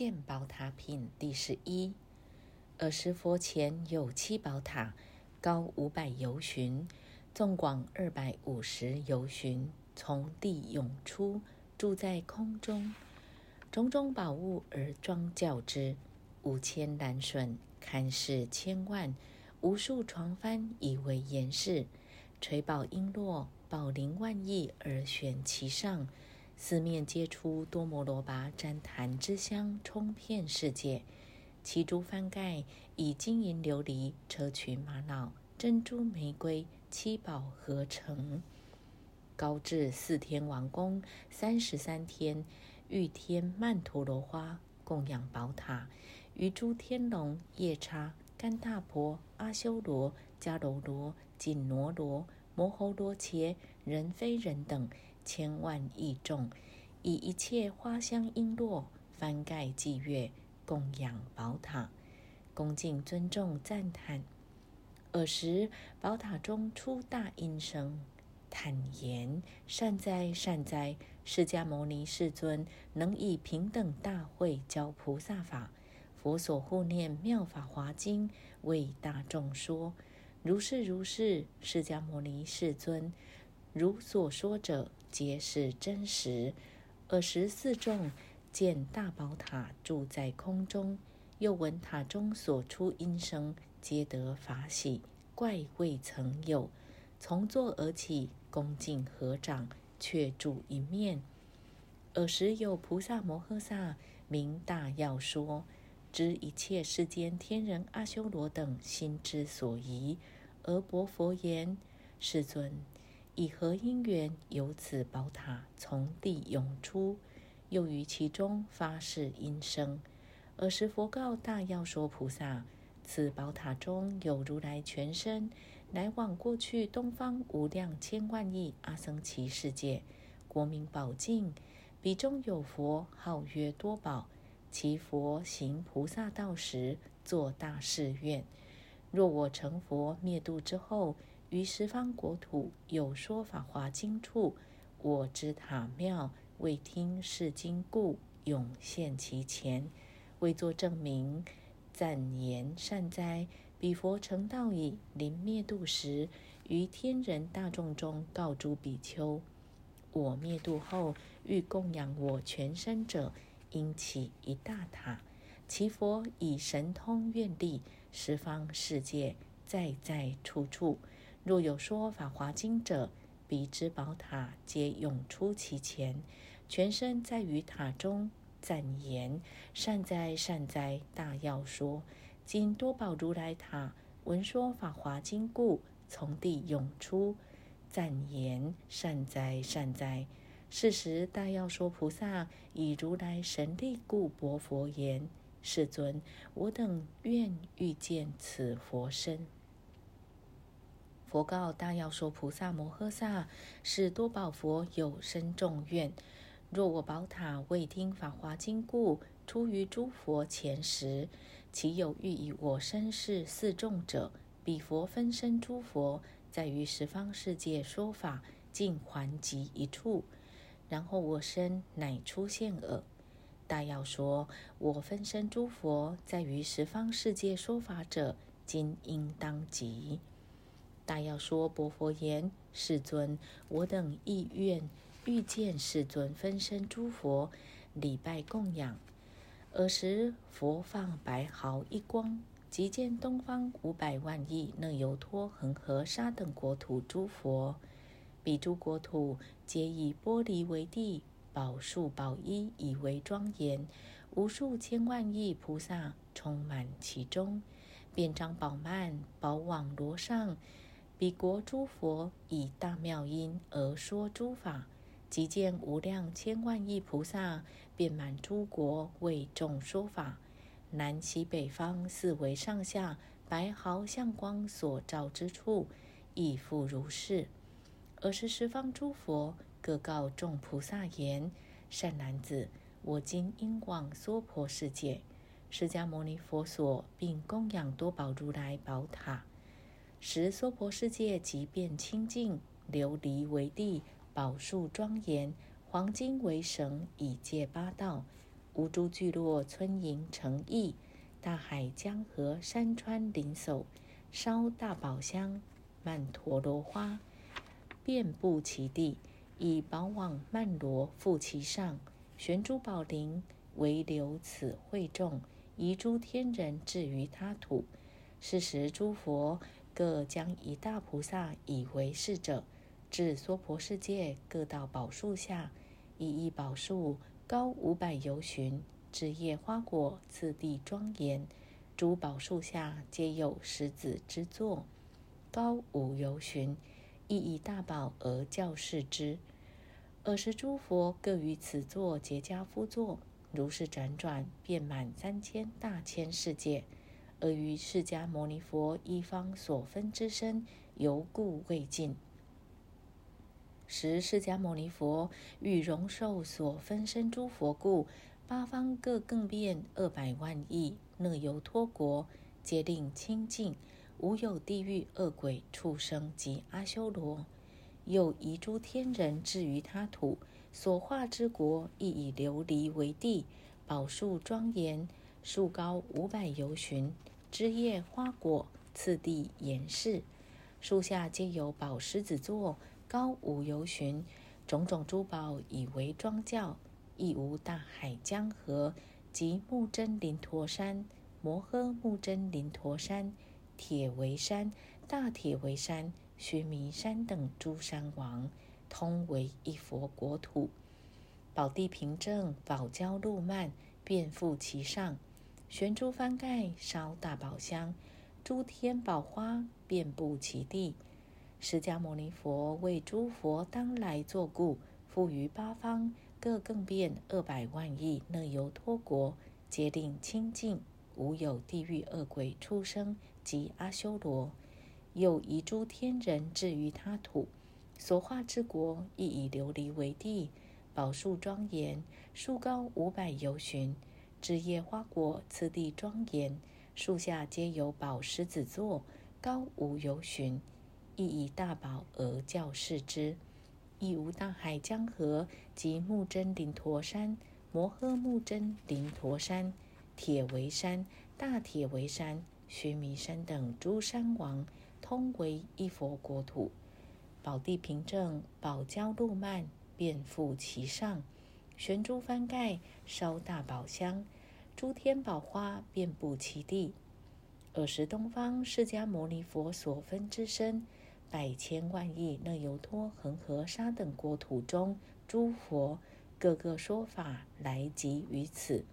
建宝塔品第十一。尔时佛前有七宝塔，高五百由旬，纵广二百五十由旬，从地涌出，住在空中。种种宝物而庄教之，五千蓝笋，堪视千万。无数床幡以为岩饰，垂宝璎珞，宝林万亿而悬其上。四面皆出多摩罗跋旃檀之香，充遍世界。其诸翻盖以金银琉璃、砗磲玛瑙、珍珠玫瑰七宝合成，高至四天王宫，三十三天御天曼陀罗花供养宝塔，于诸天龙、夜叉、干闼婆、阿修罗、迦楼罗、紧罗罗、摩吼罗伽、人非人等。千万亿众，以一切花香璎珞翻盖祭月，供养宝塔，恭敬尊重赞叹。尔时，宝塔中出大音声，坦言：“善哉，善哉！释迦牟尼世尊能以平等大慧教菩萨法。佛所护念妙法华经为大众说。如是如是，释迦牟尼世尊如所说者。”皆是真实。尔时四众见大宝塔住在空中，又闻塔中所出音声，皆得法喜，怪未曾有。从座而起，恭敬合掌，却住一面。尔时有菩萨摩诃萨名大要说，知一切世间天人阿修罗等心之所疑，而薄佛言：“世尊。”以何因缘由此宝塔从地涌出，又于其中发誓音声。尔时佛告大要说菩萨：此宝塔中有如来全身，来往过去东方无量千万亿阿僧祇世界，国名宝镜。彼中有佛号曰多宝，其佛行菩萨道时，作大誓愿：若我成佛灭度之后。于十方国土有说法华经处，我之塔庙未听是经故，永现其前，为作证明。赞言善哉！彼佛成道已，临灭度时，于天人大众中告诸比丘：我灭度后，欲供养我全身者，应起一大塔。其佛以神通愿力，十方世界在在处处。若有说法华经者，彼之宝塔皆涌出其前，全身在于塔中，赞言：善哉善哉！大要说，今多宝如来塔闻说法华经故，从地涌出，赞言：善哉善哉！是时大要说菩萨以如来神力故，薄佛言：世尊，我等愿欲见此佛身。佛告大要说菩萨摩诃萨：是多宝佛有深重愿，若我宝塔未听法华经故，出于诸佛前时，其有欲以我身世四众者，彼佛分身诸佛，在于十方世界说法，尽还集一处，然后我身乃出现耳。大要说：我分身诸佛，在于十方世界说法者，今应当集。大要说：“薄佛言，世尊，我等意愿欲见世尊分身诸佛，礼拜供养。尔时佛放白毫一光，即见东方五百万亿那由托恒河沙等国土诸佛，彼诸国土皆以玻璃为地，宝树宝衣以为庄严，无数千万亿菩萨充满其中，遍张宝曼，宝网罗上。”彼国诸佛以大妙音而说诸法，即见无量千万亿菩萨遍满诸国为众说法。南西北方四维上下白毫相光所照之处，亦复如是。尔时十方诸佛各告众菩萨言：“善男子，我今应往娑婆世界，释迦牟尼佛所，并供养多宝如来宝塔。”时娑婆世界即变清净，琉璃为地，宝树庄严，黄金为绳，以戒八道。无诸聚落村营城邑，大海江河山川林叟，烧大宝香，曼陀罗花遍布其地，以宝网曼罗覆其上，悬珠宝铃，唯留此会众，移诸天人置于他土。是时诸佛各将一大菩萨以为是者，至娑婆世界各道宝树下，一一宝树。高五百由旬，枝叶花果次第庄严。诸宝树下皆有石子之座，高五由旬，亦以大宝而教示之。尔时诸佛各于此座结跏趺坐，如是辗转，遍满三千大千世界。而于释迦牟尼佛一方所分之身，犹故未尽。时释迦牟尼佛欲容受所分身诸佛故，八方各更变二百万亿那由托国，皆令清净，无有地狱恶鬼畜生及阿修罗。又移诸天人置于他土，所化之国亦以琉璃为地，宝树庄严，树高五百由旬，枝叶花果次第严饰，树下皆有宝狮子座。高五由旬，种种珠宝以为庄教，亦无大海江河及木真林陀山、摩诃木真林陀山、铁围山、大铁围山、须弥山等诸山王，通为一佛国土。宝地平正，宝交路漫，遍覆其上，悬珠翻盖，烧大宝香，诸天宝花遍布其地。释迦牟尼佛为诸佛当来作故，复于八方各更变二百万亿那由托国，皆令清净，无有地狱恶鬼出生及阿修罗。又移诸天人置于他土，所化之国亦以琉璃为地，宝树庄严，树高五百由旬，枝叶花果次第庄严，树下皆有宝狮子座，高无由旬。亦以大宝而教示之，亦无大海江河及木真林陀山、摩诃木真林陀山、铁围山、大铁围山、须弥山等诸山王，通为一佛国土。宝地平正，宝交路漫，遍覆其上，悬珠翻盖，烧大宝香，诸天宝花遍布其地。尔时东方释迦牟尼佛所分之身。百千万亿那由托恒河沙等国土中，诸佛各个说法来集于此。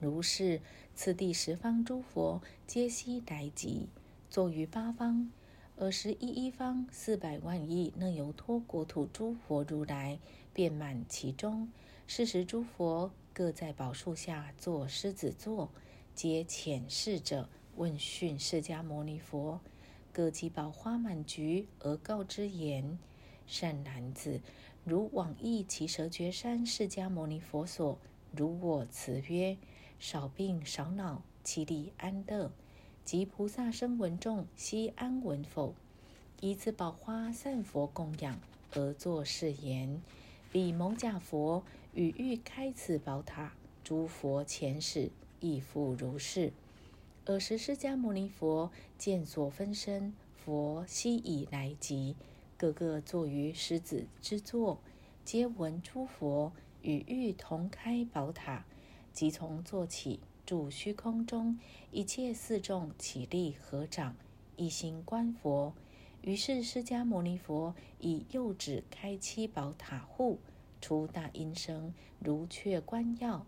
如是，此地十方诸佛皆悉来集，坐于八方。尔时一一方四百万亿那由托国土诸佛如来遍满其中。是时诸佛各在宝树下坐狮子座，皆遣侍者问讯释迦牟尼佛。各集宝花满菊，而告之言：“善男子，如往诣其蛇绝山释迦牟尼佛所，如我辞曰：少病少恼，其力安乐。及菩萨声闻众，悉安闻否？以此宝花散佛供养，而作是言：彼蒙甲佛与欲开此宝塔，诸佛前世亦复如是。”尔时，释迦牟尼佛见所分身佛悉以来集，个个坐于狮子之座，皆闻诸佛与欲同开宝塔，即从坐起，住虚空中，一切四众起立合掌，一心观佛。于是，释迦牟尼佛以右指开七宝塔户，出大音声，如雀观耀。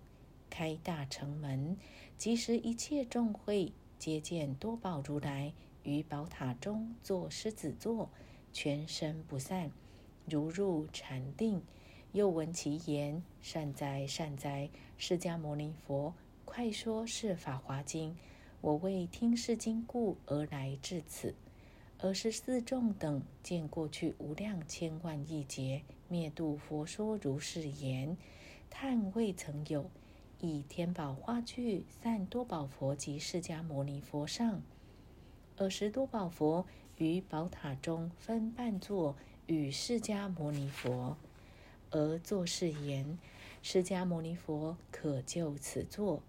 开大城门，即时一切众会皆见多宝如来于宝塔中坐狮子座，全身不散，如入禅定。又闻其言：“善哉，善哉！释迦牟尼佛，快说是法华经。我为听是经故而来至此。”而十四众等见过去无量千万亿劫灭度佛说如是言，叹未曾有。以天宝花具散多宝佛及释迦牟尼佛上，尔时多宝佛于宝塔中分半座与释迦牟尼佛，而作是言：释迦牟尼佛可就此座。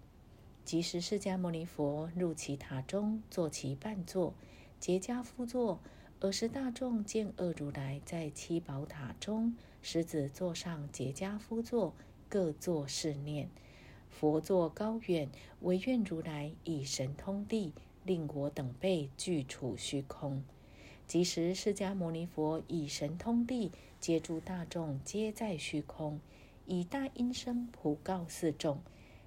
即时释迦牟尼佛入其塔中，坐其半座，结跏趺坐。尔时大众见恶如来在七宝塔中，狮子座上结跏趺坐，各作是念：佛座高远，唯愿如来以神通力，令我等辈具处虚空。即时释迦牟尼佛以神通力接住大众，皆在虚空，以大音声普告四众。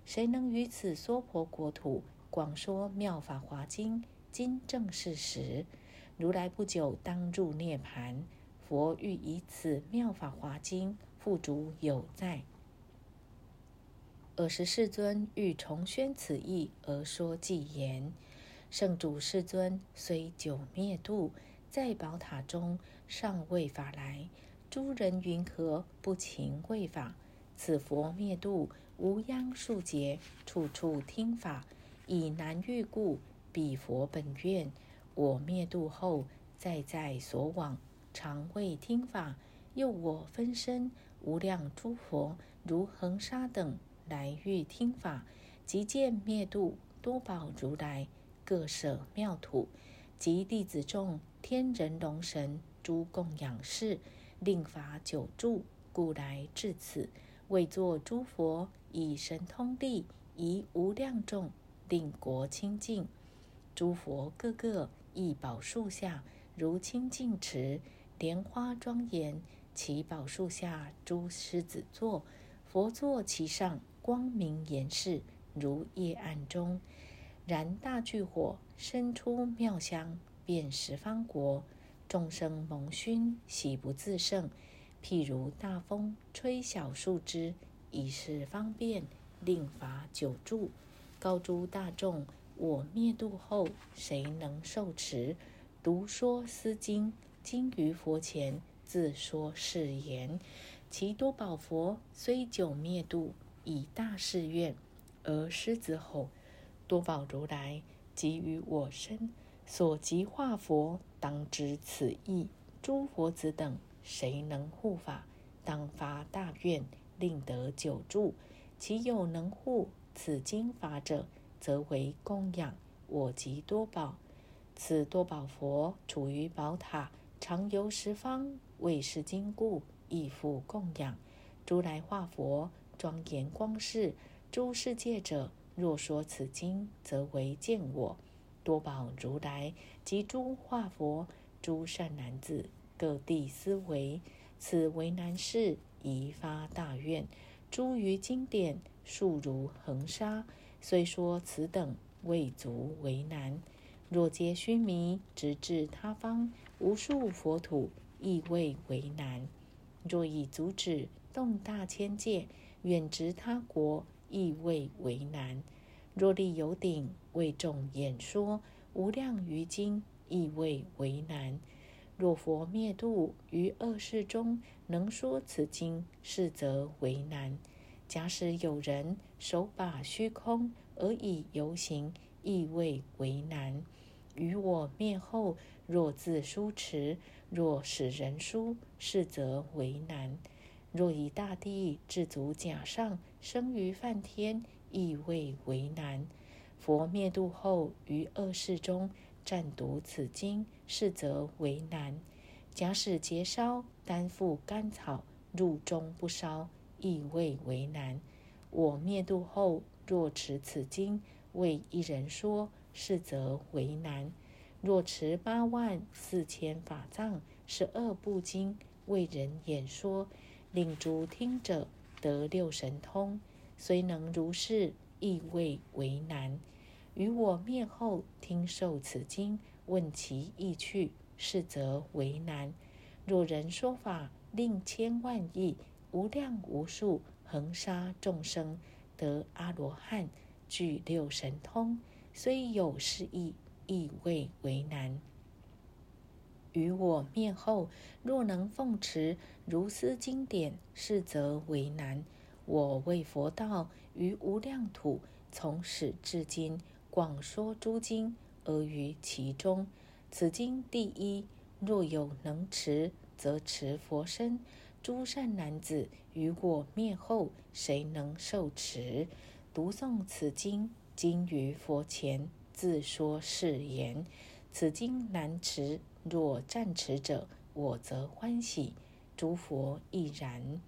谁能于此娑婆国土广说妙法华经？今正是时，如来不久当入涅盘。佛欲以此妙法华经付诸有在。尔时世尊欲重宣此义而说偈言：圣主世尊虽久灭度，在宝塔中尚未法来。诸人云何不勤为法？此佛灭度。无央数劫，处处听法，以难遇故。彼佛本愿，我灭度后，再在所往，常为听法。又我分身无量诸佛，如恒沙等来遇听法。即见灭度多宝如来，各舍妙土，及弟子众、天人龙神诸供养事，令法久住，故来至此，为作诸佛。以神通力，以无量众，令国清净。诸佛个个一宝树下，如清净池，莲花庄严。其宝树下诸狮子座，佛座其上，光明严饰，如夜暗中燃大炬火，生出妙香，遍十方国。众生蒙熏，喜不自胜。譬如大风吹小树枝。以是方便，令法久住。告诸大众：我灭度后，谁能受持？读说思经，经于佛前，自说是言：其多宝佛虽久灭度，以大誓愿，而狮子吼：多宝如来即于我身，所即化佛，当知此意。诸佛子等，谁能护法？当发大愿。令得久住，其有能护此经法者，则为供养我及多宝。此多宝佛处于宝塔，常游十方，为是经故，亦复供养。如来化佛，庄严光世，诸世界者，若说此经，则为见我。多宝如来及诸化佛，诸善男子，各地思维，此为难事。宜发大愿，诸于经典数如恒沙，虽说此等未足为难。若皆须弥，直至他方无数佛土，亦未为难。若以足止动大千界，远直他国，亦未为难。若立有顶为众演说无量于经，亦未为难。若佛灭度于恶世中，能说此经，是则为难。假使有人手把虚空而以游行，亦未为难。于我灭后，若自书持，若使人书，是则为难。若以大地至足甲上，生于梵天，亦未为难。佛灭度后，于恶世中。暂读此经，是则为难。假使节烧，担负甘草，入中不烧，亦未为难。我灭度后，若持此经，为一人说，是则为难。若持八万四千法藏，十二部经，为人演说，令诸听者得六神通，虽能如是，亦未为难。于我灭后听受此经，问其意趣，是则为难。若人说法，令千万亿无量无数恒沙众生得阿罗汉，具六神通，虽有是意，亦未为难。于我灭后，若能奉持如斯经典，是则为难。我为佛道于无量土，从始至今。广说诸经，而于其中。此经第一，若有能持，则持佛身；诸善男子，于我灭后，谁能受持？读诵此经，今于佛前自说是言：此经难持，若暂持者，我则欢喜。诸佛亦然。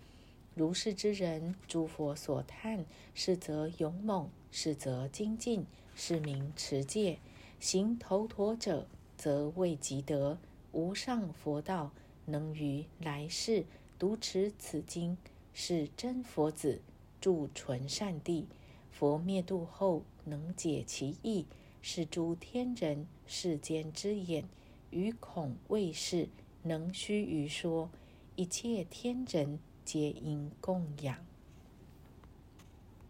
如是之人，诸佛所叹，是则勇猛，是则精进，是名持戒。行头陀者，则未及得无上佛道，能于来世读持此经，是真佛子，住纯善地。佛灭度后，能解其意，是诸天人世间之眼，于恐未是，能须于说，一切天人皆应供养。